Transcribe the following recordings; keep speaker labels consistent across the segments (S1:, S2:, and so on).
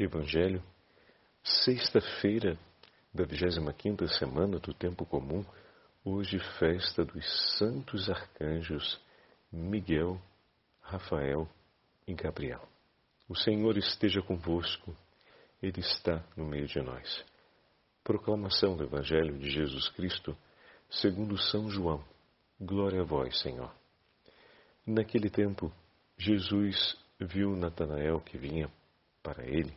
S1: Evangelho, sexta-feira da 25 semana do tempo comum, hoje festa dos santos arcanjos Miguel, Rafael e Gabriel. O Senhor esteja convosco, Ele está no meio de nós. Proclamação do Evangelho de Jesus Cristo, segundo São João. Glória a vós, Senhor. Naquele tempo, Jesus viu Natanael que vinha para ele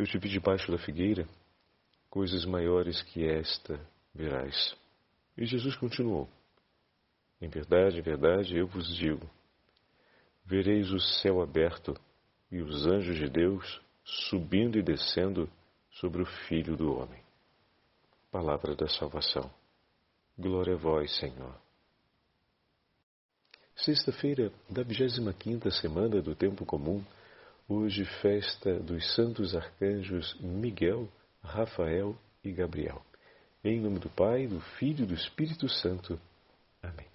S1: Eu te vi debaixo da figueira? Coisas maiores que esta verás. E Jesus continuou: Em verdade, em verdade, eu vos digo: vereis o céu aberto e os anjos de Deus subindo e descendo sobre o Filho do Homem. Palavra da salvação. Glória a vós, Senhor. Sexta-feira da 25 semana do Tempo Comum, hoje festa dos santos arcanjos Miguel, Rafael e Gabriel. Em nome do Pai, do Filho e do Espírito Santo. Amém.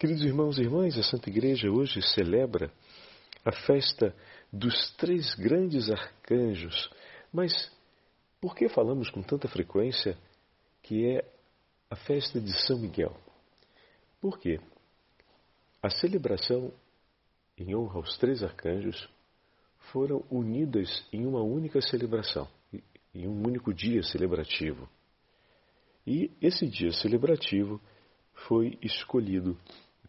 S1: Queridos irmãos e irmãs, a Santa Igreja hoje celebra a festa dos três grandes arcanjos. Mas por que falamos com tanta frequência que é a festa de São Miguel? Por quê? A celebração em honra aos três arcanjos foram unidas em uma única celebração, em um único dia celebrativo. E esse dia celebrativo foi escolhido,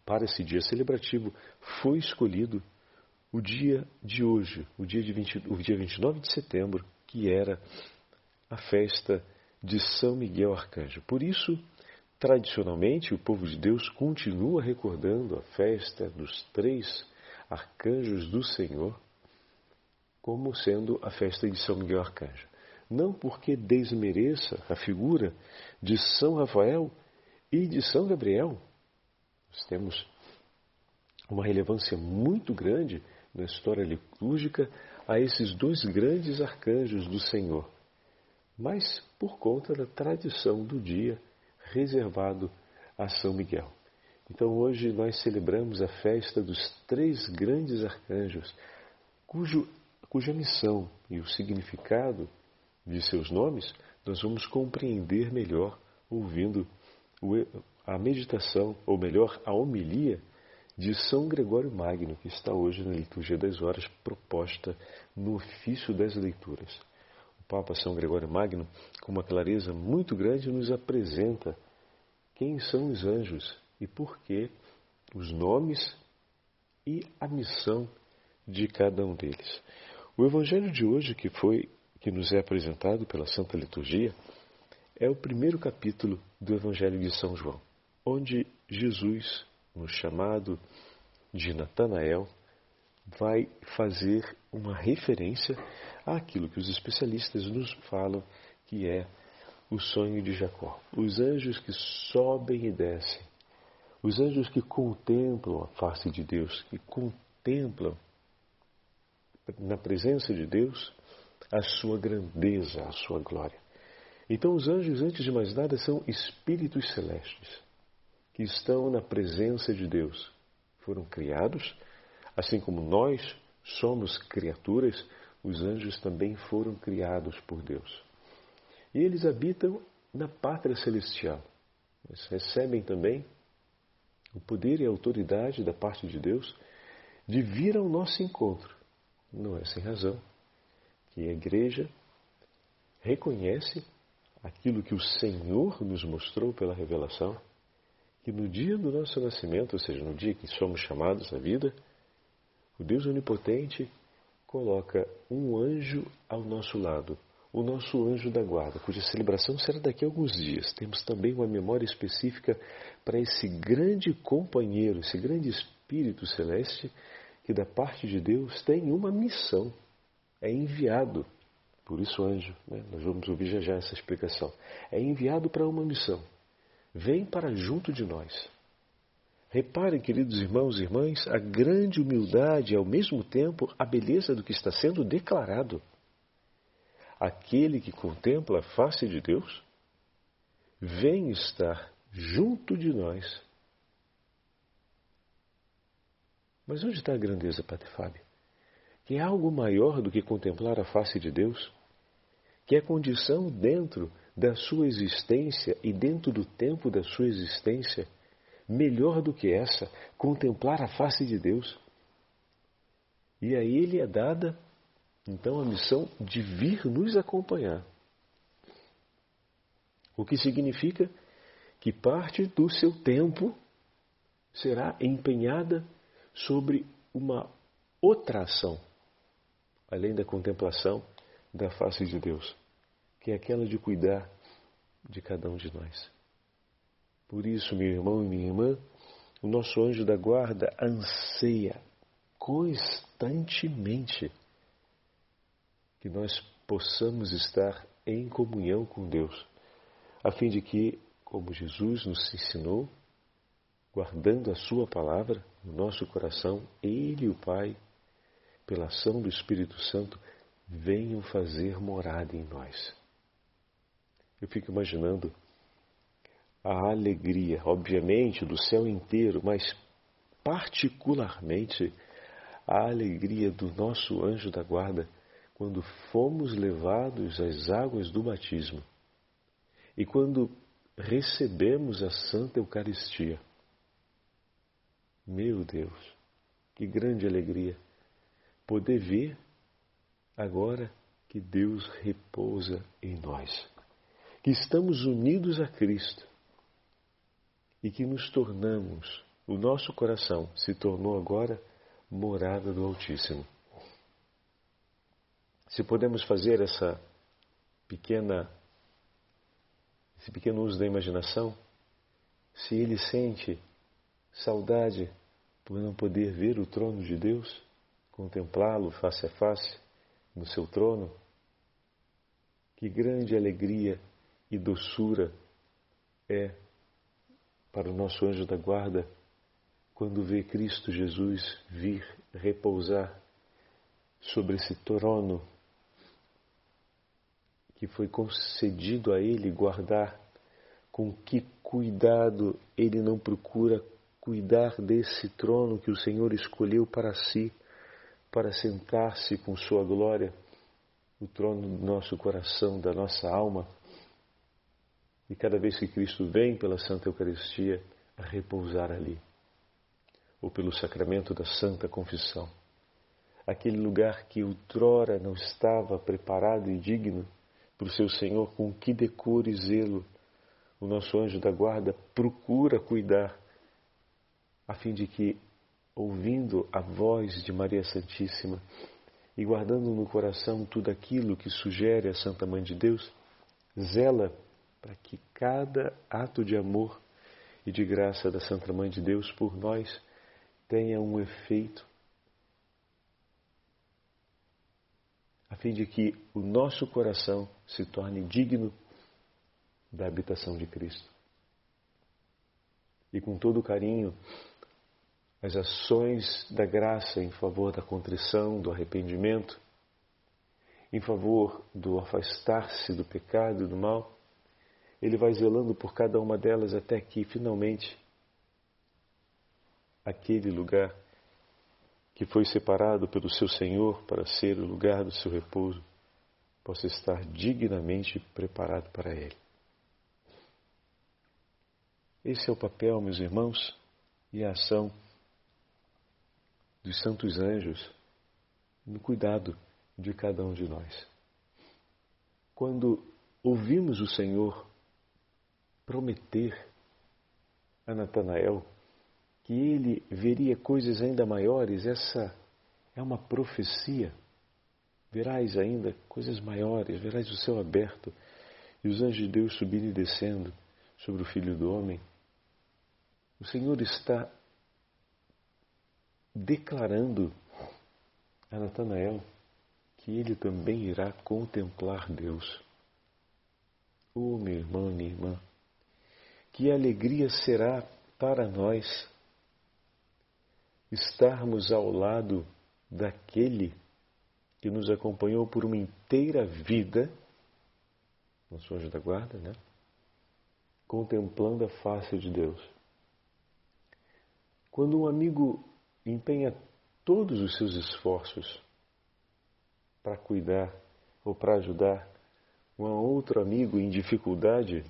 S1: para esse dia celebrativo foi escolhido o dia de hoje, o dia, de 20, o dia 29 de setembro, que era a festa de São Miguel Arcanjo. Por isso, Tradicionalmente, o povo de Deus continua recordando a festa dos três arcanjos do Senhor como sendo a festa de São Miguel Arcanjo. Não porque desmereça a figura de São Rafael e de São Gabriel. Nós temos uma relevância muito grande na história litúrgica a esses dois grandes arcanjos do Senhor, mas por conta da tradição do dia reservado a São Miguel. Então hoje nós celebramos a festa dos três grandes arcanjos, cujo, cuja missão e o significado de seus nomes nós vamos compreender melhor ouvindo a meditação, ou melhor, a homilia de São Gregório Magno, que está hoje na liturgia das horas proposta no ofício das leituras. Papa São Gregório Magno, com uma clareza muito grande, nos apresenta quem são os anjos e por que os nomes e a missão de cada um deles. O evangelho de hoje que foi que nos é apresentado pela Santa Liturgia é o primeiro capítulo do Evangelho de São João, onde Jesus, no chamado de Natanael, vai fazer uma referência àquilo que os especialistas nos falam que é o sonho de Jacó. Os anjos que sobem e descem, os anjos que contemplam a face de Deus, que contemplam na presença de Deus a sua grandeza, a sua glória. Então, os anjos, antes de mais nada, são espíritos celestes que estão na presença de Deus. Foram criados Assim como nós somos criaturas, os anjos também foram criados por Deus. E eles habitam na pátria celestial. Eles recebem também o poder e a autoridade da parte de Deus de vir ao nosso encontro. Não é sem razão que a igreja reconhece aquilo que o Senhor nos mostrou pela revelação, que no dia do nosso nascimento, ou seja, no dia que somos chamados à vida, o Deus Onipotente coloca um anjo ao nosso lado, o nosso anjo da guarda, cuja celebração será daqui a alguns dias. Temos também uma memória específica para esse grande companheiro, esse grande Espírito Celeste, que da parte de Deus tem uma missão, é enviado por isso anjo, né? nós vamos ouvir já já essa explicação, é enviado para uma missão. Vem para junto de nós. Reparem, queridos irmãos e irmãs, a grande humildade e ao mesmo tempo a beleza do que está sendo declarado. Aquele que contempla a face de Deus vem estar junto de nós. Mas onde está a grandeza, Padre Fábio? Que é algo maior do que contemplar a face de Deus? Que é condição dentro da sua existência e dentro do tempo da sua existência, melhor do que essa, contemplar a face de Deus. E a ele é dada, então, a missão de vir nos acompanhar. O que significa que parte do seu tempo será empenhada sobre uma outra ação, além da contemplação da face de Deus, que é aquela de cuidar de cada um de nós. Por isso, meu irmão e minha irmã, o nosso anjo da guarda anseia constantemente que nós possamos estar em comunhão com Deus a fim de que, como Jesus nos ensinou, guardando a Sua palavra no nosso coração, Ele e o Pai, pela ação do Espírito Santo, venham fazer morada em nós. Eu fico imaginando a alegria, obviamente, do céu inteiro, mas particularmente a alegria do nosso anjo da guarda quando fomos levados às águas do batismo e quando recebemos a Santa Eucaristia, meu Deus, que grande alegria poder ver agora que Deus repousa em nós, que estamos unidos a Cristo e que nos tornamos, o nosso coração se tornou agora morada do Altíssimo. Se podemos fazer essa pequena esse pequeno uso da imaginação, se ele sente saudade por não poder ver o trono de Deus, contemplá-lo face a face no seu trono, que grande alegria e doçura é para o nosso anjo da guarda quando vê Cristo Jesus vir repousar sobre esse trono que foi concedido a ele guardar, com que cuidado ele não procura cuidar desse trono que o Senhor escolheu para si, para sentar-se com sua glória, o trono do nosso coração, da nossa alma. E cada vez que Cristo vem pela Santa Eucaristia a repousar ali, ou pelo sacramento da Santa Confissão, aquele lugar que outrora não estava preparado e digno, para o seu Senhor com que decoro e zelo o nosso anjo da guarda procura cuidar, a fim de que, ouvindo a voz de Maria Santíssima e guardando no coração tudo aquilo que sugere a Santa Mãe de Deus, zela para que cada ato de amor e de graça da Santa Mãe de Deus por nós tenha um efeito a fim de que o nosso coração se torne digno da habitação de Cristo. E com todo carinho, as ações da graça em favor da contrição, do arrependimento, em favor do afastar-se do pecado e do mal, ele vai zelando por cada uma delas até que finalmente aquele lugar que foi separado pelo seu Senhor para ser o lugar do seu repouso, possa estar dignamente preparado para ele. Esse é o papel, meus irmãos, e a ação dos santos anjos no cuidado de cada um de nós. Quando ouvimos o Senhor prometer a Natanael que ele veria coisas ainda maiores, essa é uma profecia. Verás ainda coisas maiores, verás o céu aberto e os anjos de Deus subindo e descendo sobre o Filho do Homem. O Senhor está declarando a Natanael que ele também irá contemplar Deus. Oh, meu irmão, minha irmã, que alegria será para nós estarmos ao lado daquele que nos acompanhou por uma inteira vida, nosso anjo da guarda, né? Contemplando a face de Deus. Quando um amigo empenha todos os seus esforços para cuidar ou para ajudar um outro amigo em dificuldade,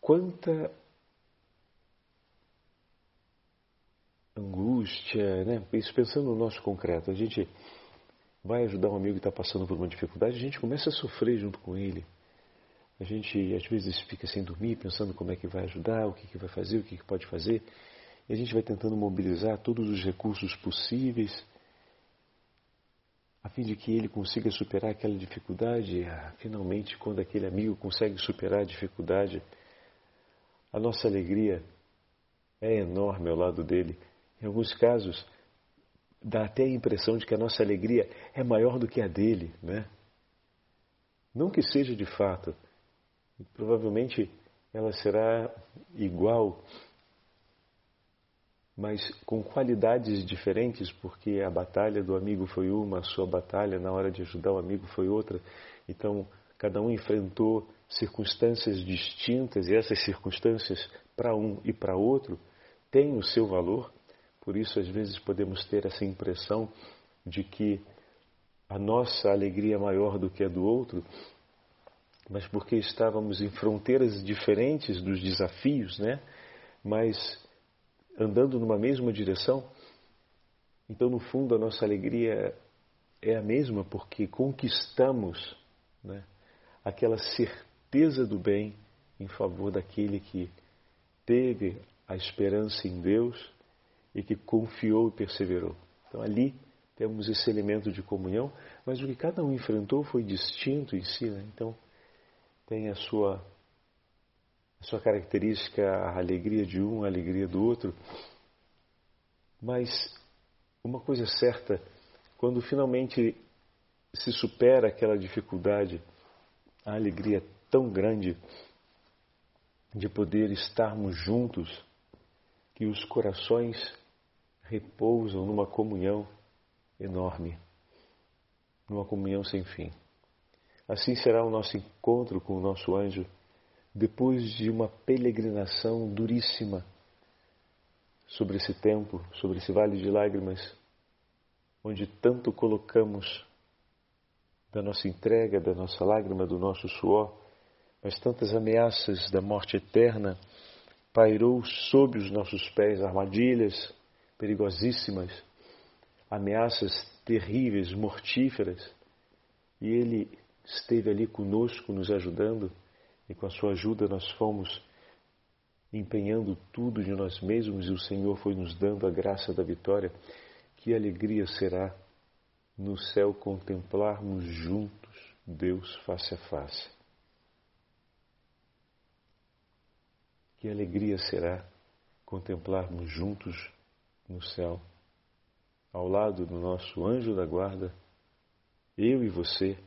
S1: quanta angústia, né? Isso pensando no nosso concreto, a gente vai ajudar um amigo que está passando por uma dificuldade, a gente começa a sofrer junto com ele. A gente às vezes fica sem dormir, pensando como é que vai ajudar, o que, que vai fazer, o que, que pode fazer. E a gente vai tentando mobilizar todos os recursos possíveis a fim de que ele consiga superar aquela dificuldade. Ah, finalmente, quando aquele amigo consegue superar a dificuldade, a nossa alegria é enorme ao lado dele. Em alguns casos, dá até a impressão de que a nossa alegria é maior do que a dele, né? Não que seja de fato, provavelmente ela será igual mas com qualidades diferentes, porque a batalha do amigo foi uma, a sua batalha na hora de ajudar o amigo foi outra. Então, cada um enfrentou circunstâncias distintas e essas circunstâncias, para um e para outro, têm o seu valor. Por isso, às vezes, podemos ter essa impressão de que a nossa alegria é maior do que a do outro, mas porque estávamos em fronteiras diferentes dos desafios, né? Mas andando numa mesma direção, então no fundo a nossa alegria é a mesma porque conquistamos né, aquela certeza do bem em favor daquele que teve a esperança em Deus e que confiou e perseverou. Então ali temos esse elemento de comunhão, mas o que cada um enfrentou foi distinto em si. Né? Então tem a sua sua característica a alegria de um, a alegria do outro. Mas uma coisa certa, quando finalmente se supera aquela dificuldade, a alegria é tão grande de poder estarmos juntos que os corações repousam numa comunhão enorme, numa comunhão sem fim. Assim será o nosso encontro com o nosso anjo depois de uma peregrinação duríssima sobre esse tempo, sobre esse vale de lágrimas, onde tanto colocamos da nossa entrega, da nossa lágrima, do nosso suor, mas tantas ameaças da morte eterna pairou sob os nossos pés armadilhas perigosíssimas, ameaças terríveis, mortíferas, e ele esteve ali conosco, nos ajudando e com a sua ajuda nós fomos empenhando tudo de nós mesmos e o Senhor foi nos dando a graça da vitória. Que alegria será no céu contemplarmos juntos Deus face a face. Que alegria será contemplarmos juntos no céu, ao lado do nosso anjo da guarda, eu e você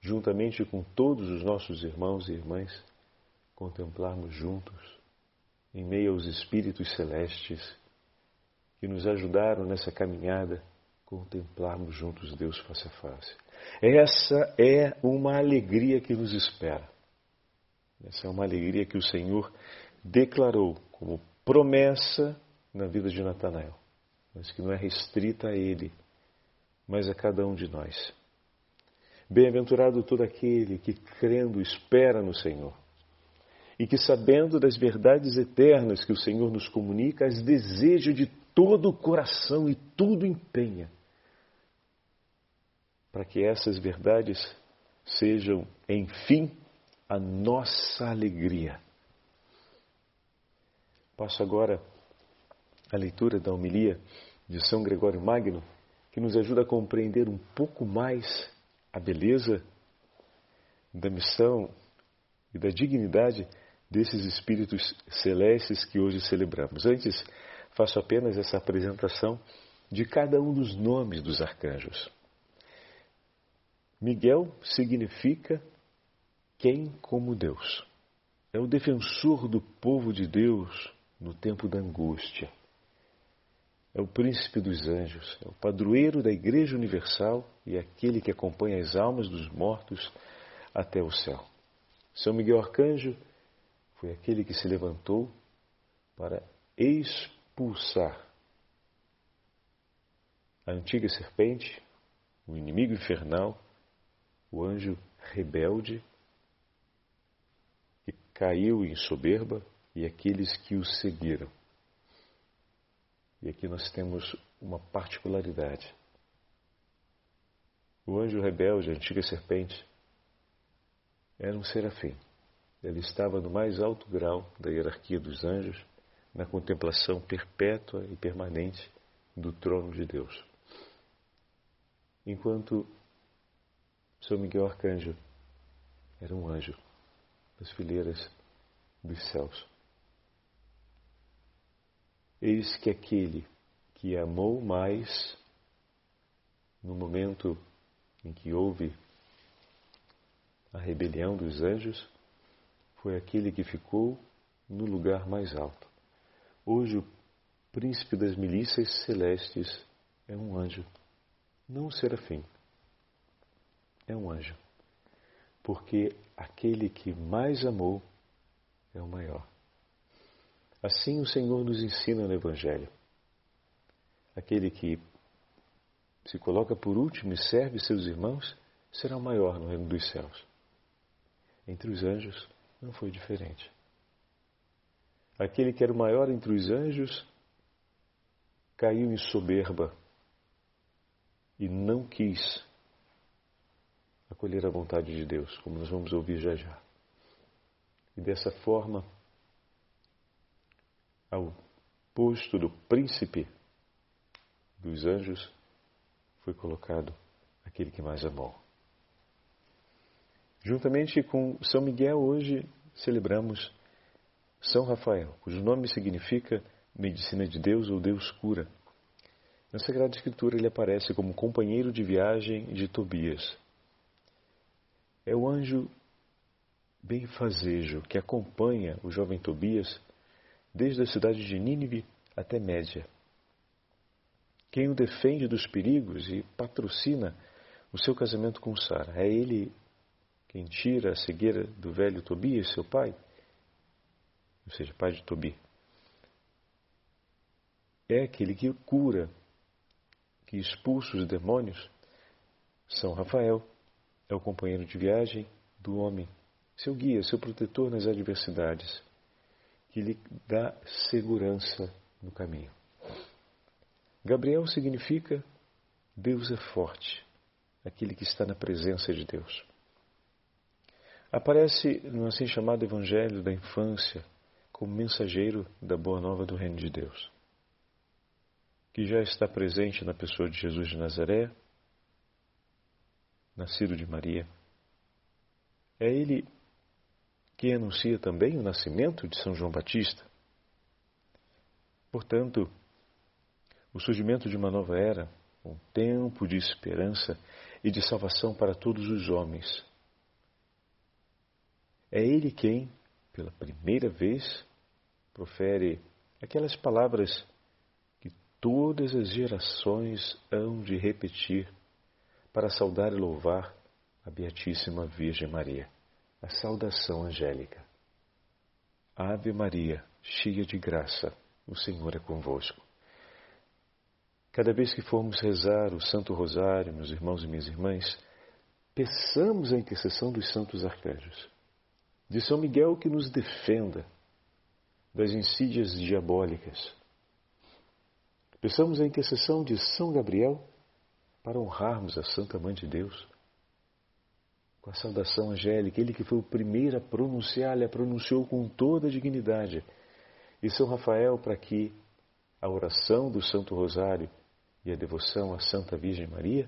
S1: juntamente com todos os nossos irmãos e irmãs, contemplarmos juntos, em meio aos espíritos celestes que nos ajudaram nessa caminhada, contemplarmos juntos Deus face a face. Essa é uma alegria que nos espera. Essa é uma alegria que o Senhor declarou como promessa na vida de Natanael, mas que não é restrita a ele, mas a cada um de nós. Bem-aventurado todo aquele que, crendo, espera no Senhor e que, sabendo das verdades eternas que o Senhor nos comunica, as deseja de todo o coração e tudo empenha para que essas verdades sejam, enfim, a nossa alegria. Passo agora a leitura da homilia de São Gregório Magno, que nos ajuda a compreender um pouco mais a beleza da missão e da dignidade desses espíritos celestes que hoje celebramos. Antes, faço apenas essa apresentação de cada um dos nomes dos arcanjos. Miguel significa quem como Deus. É o defensor do povo de Deus no tempo da angústia. É o príncipe dos anjos, é o padroeiro da Igreja Universal e é aquele que acompanha as almas dos mortos até o céu. São Miguel Arcanjo foi aquele que se levantou para expulsar a antiga serpente, o inimigo infernal, o anjo rebelde, que caiu em soberba, e aqueles que o seguiram. E aqui nós temos uma particularidade. O anjo rebelde, a antiga serpente, era um serafim. Ele estava no mais alto grau da hierarquia dos anjos, na contemplação perpétua e permanente do trono de Deus enquanto São Miguel Arcanjo era um anjo das fileiras dos céus. Eis que aquele que amou mais no momento em que houve a rebelião dos anjos foi aquele que ficou no lugar mais alto. Hoje, o príncipe das milícias celestes é um anjo não um serafim, é um anjo. Porque aquele que mais amou é o maior. Assim o Senhor nos ensina no Evangelho. Aquele que se coloca por último e serve seus irmãos será o maior no reino dos céus. Entre os anjos não foi diferente. Aquele que era o maior entre os anjos caiu em soberba e não quis acolher a vontade de Deus, como nós vamos ouvir já já. E dessa forma, ao posto do príncipe dos anjos, foi colocado aquele que mais amou. Juntamente com São Miguel, hoje celebramos São Rafael, cujo nome significa Medicina de Deus ou Deus cura. Na Sagrada Escritura ele aparece como companheiro de viagem de Tobias. É o anjo benfazejo que acompanha o jovem Tobias desde a cidade de Nínive até Média. Quem o defende dos perigos e patrocina o seu casamento com Sara. É ele quem tira a cegueira do velho Tobias, seu pai, ou seja, pai de Tobi. É aquele que cura que expulsa os demônios, São Rafael é o companheiro de viagem do homem, seu guia, seu protetor nas adversidades, que lhe dá segurança no caminho. Gabriel significa Deus é forte, aquele que está na presença de Deus. Aparece no assim chamado Evangelho da infância como mensageiro da boa nova do Reino de Deus que já está presente na pessoa de Jesus de Nazaré, nascido de Maria. É ele que anuncia também o nascimento de São João Batista. Portanto, o surgimento de uma nova era, um tempo de esperança e de salvação para todos os homens. É ele quem, pela primeira vez, profere aquelas palavras todas as gerações hão de repetir para saudar e louvar a Beatíssima Virgem Maria. A saudação angélica. Ave Maria, cheia de graça, o Senhor é convosco. Cada vez que formos rezar o Santo Rosário, meus irmãos e minhas irmãs, peçamos a intercessão dos santos arcanjos, de São Miguel que nos defenda das insídias diabólicas, Peçamos a intercessão de São Gabriel para honrarmos a Santa Mãe de Deus. Com a saudação angélica, ele que foi o primeiro a pronunciar, a pronunciou com toda a dignidade. E São Rafael, para que a oração do Santo Rosário e a devoção à Santa Virgem Maria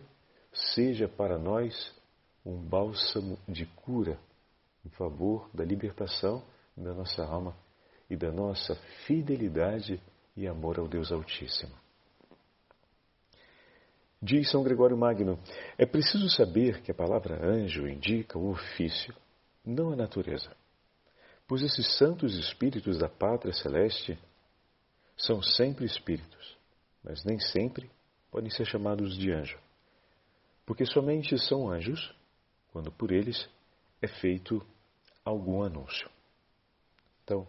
S1: seja para nós um bálsamo de cura em favor da libertação da nossa alma e da nossa fidelidade e amor ao Deus Altíssimo. Diz São Gregório Magno: é preciso saber que a palavra anjo indica o ofício, não a natureza. Pois esses santos espíritos da pátria celeste são sempre espíritos, mas nem sempre podem ser chamados de anjo, porque somente são anjos quando por eles é feito algum anúncio. Então,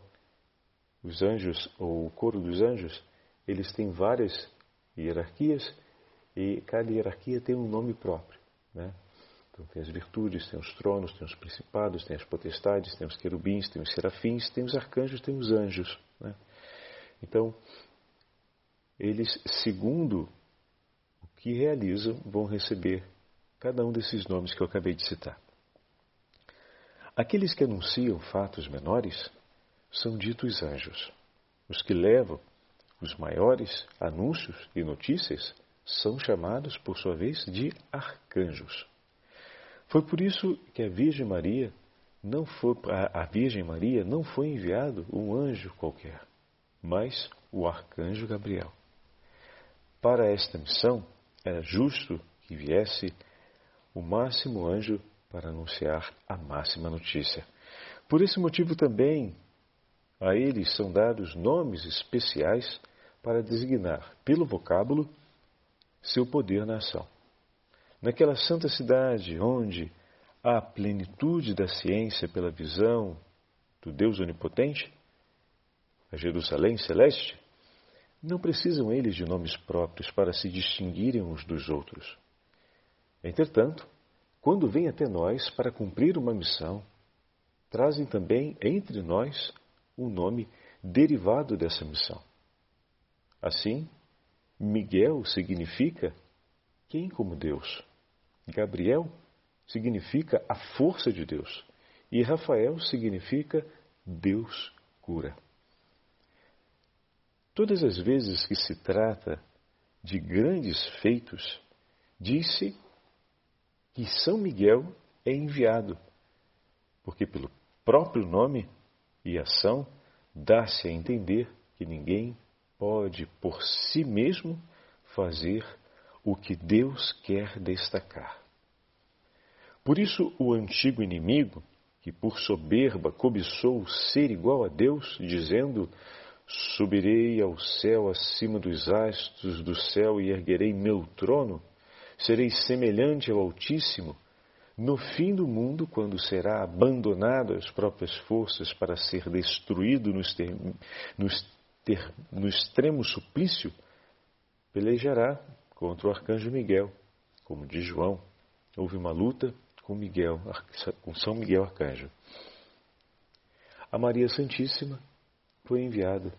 S1: os anjos, ou o coro dos anjos, eles têm várias hierarquias e cada hierarquia tem um nome próprio. Né? Então, tem as virtudes, tem os tronos, tem os principados, tem as potestades, tem os querubins, tem os serafins, tem os arcanjos, tem os anjos. Né? Então, eles, segundo o que realizam, vão receber cada um desses nomes que eu acabei de citar. Aqueles que anunciam fatos menores são ditos anjos. Os que levam os maiores anúncios e notícias são chamados, por sua vez, de arcanjos. Foi por isso que a Virgem Maria não foi a Virgem Maria não foi enviado um anjo qualquer, mas o arcanjo Gabriel. Para esta missão era justo que viesse o máximo anjo para anunciar a máxima notícia. Por esse motivo também a eles são dados nomes especiais para designar, pelo vocábulo, seu poder na ação. Naquela santa cidade onde há plenitude da ciência pela visão do Deus Onipotente, a Jerusalém Celeste, não precisam eles de nomes próprios para se distinguirem uns dos outros. Entretanto, quando vêm até nós para cumprir uma missão, trazem também entre nós um nome derivado dessa missão. Assim, Miguel significa quem como Deus. Gabriel significa a força de Deus. E Rafael significa Deus cura. Todas as vezes que se trata de grandes feitos, disse que São Miguel é enviado, porque pelo próprio nome e ação dá-se a entender que ninguém pode por si mesmo fazer o que Deus quer destacar. Por isso, o antigo inimigo, que por soberba cobiçou ser igual a Deus, dizendo: Subirei ao céu acima dos astros do céu e erguerei meu trono, serei semelhante ao Altíssimo. No fim do mundo, quando será abandonado às próprias forças para ser destruído no, ter, no extremo suplício, pelejará contra o arcanjo Miguel. Como diz João, houve uma luta com Miguel, com São Miguel Arcanjo. A Maria Santíssima foi enviada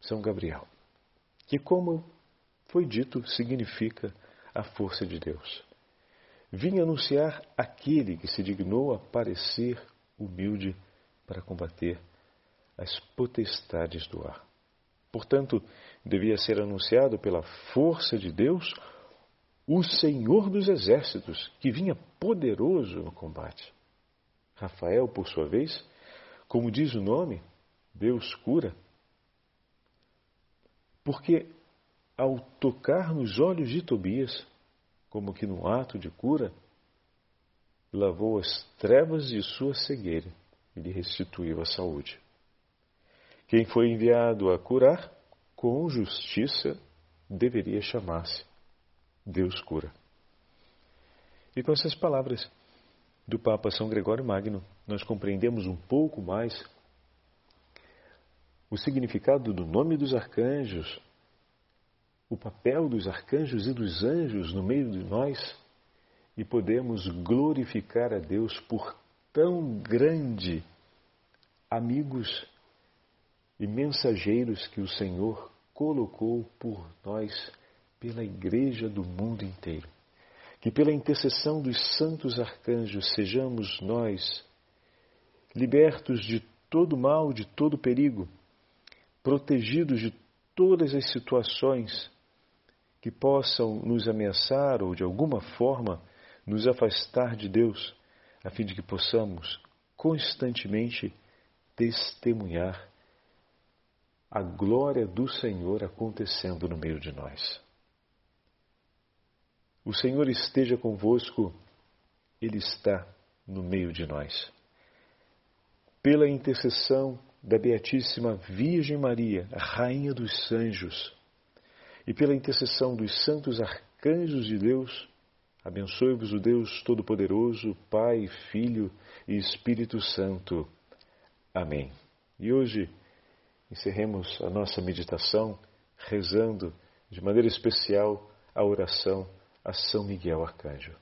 S1: São Gabriel, que, como foi dito, significa a força de Deus. Vinha anunciar aquele que se dignou a parecer humilde para combater as potestades do ar. Portanto, devia ser anunciado pela força de Deus o Senhor dos Exércitos, que vinha poderoso no combate. Rafael, por sua vez, como diz o nome, Deus cura, porque ao tocar nos olhos de Tobias, como que num ato de cura, lavou as trevas de sua cegueira e lhe restituiu a saúde. Quem foi enviado a curar, com justiça, deveria chamar-se Deus cura. E com essas palavras do Papa São Gregório Magno, nós compreendemos um pouco mais o significado do nome dos arcanjos, o papel dos arcanjos e dos anjos no meio de nós e podemos glorificar a Deus por tão grande amigos e mensageiros que o Senhor colocou por nós pela Igreja do mundo inteiro. Que pela intercessão dos santos arcanjos sejamos nós libertos de todo mal, de todo perigo, protegidos de todas as situações que possam nos ameaçar ou de alguma forma nos afastar de Deus, a fim de que possamos constantemente testemunhar a glória do Senhor acontecendo no meio de nós. O Senhor esteja convosco, Ele está no meio de nós. Pela intercessão da Beatíssima Virgem Maria, Rainha dos Anjos, e pela intercessão dos santos arcanjos de Deus, abençoe-vos o Deus Todo-Poderoso, Pai, Filho e Espírito Santo. Amém. E hoje encerremos a nossa meditação rezando de maneira especial a oração a São Miguel Arcanjo.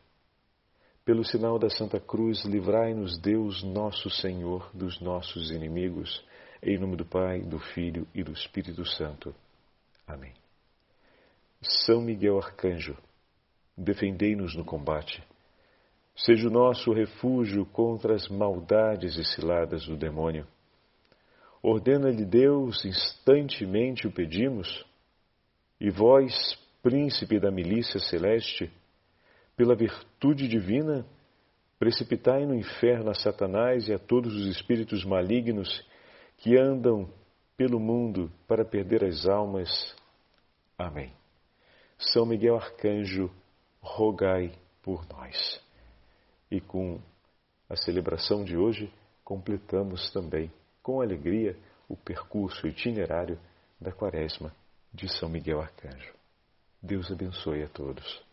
S1: Pelo sinal da Santa Cruz, livrai-nos Deus nosso Senhor dos nossos inimigos, em nome do Pai, do Filho e do Espírito Santo. Amém. São Miguel Arcanjo, defendei-nos no combate. Seja o nosso refúgio contra as maldades e ciladas do demônio. Ordena-lhe Deus, instantemente o pedimos, e vós, príncipe da milícia celeste, pela virtude divina, precipitai no inferno a Satanás e a todos os espíritos malignos que andam pelo mundo para perder as almas. Amém. São Miguel Arcanjo, rogai por nós. E com a celebração de hoje, completamos também, com alegria, o percurso itinerário da Quaresma de São Miguel Arcanjo. Deus abençoe a todos.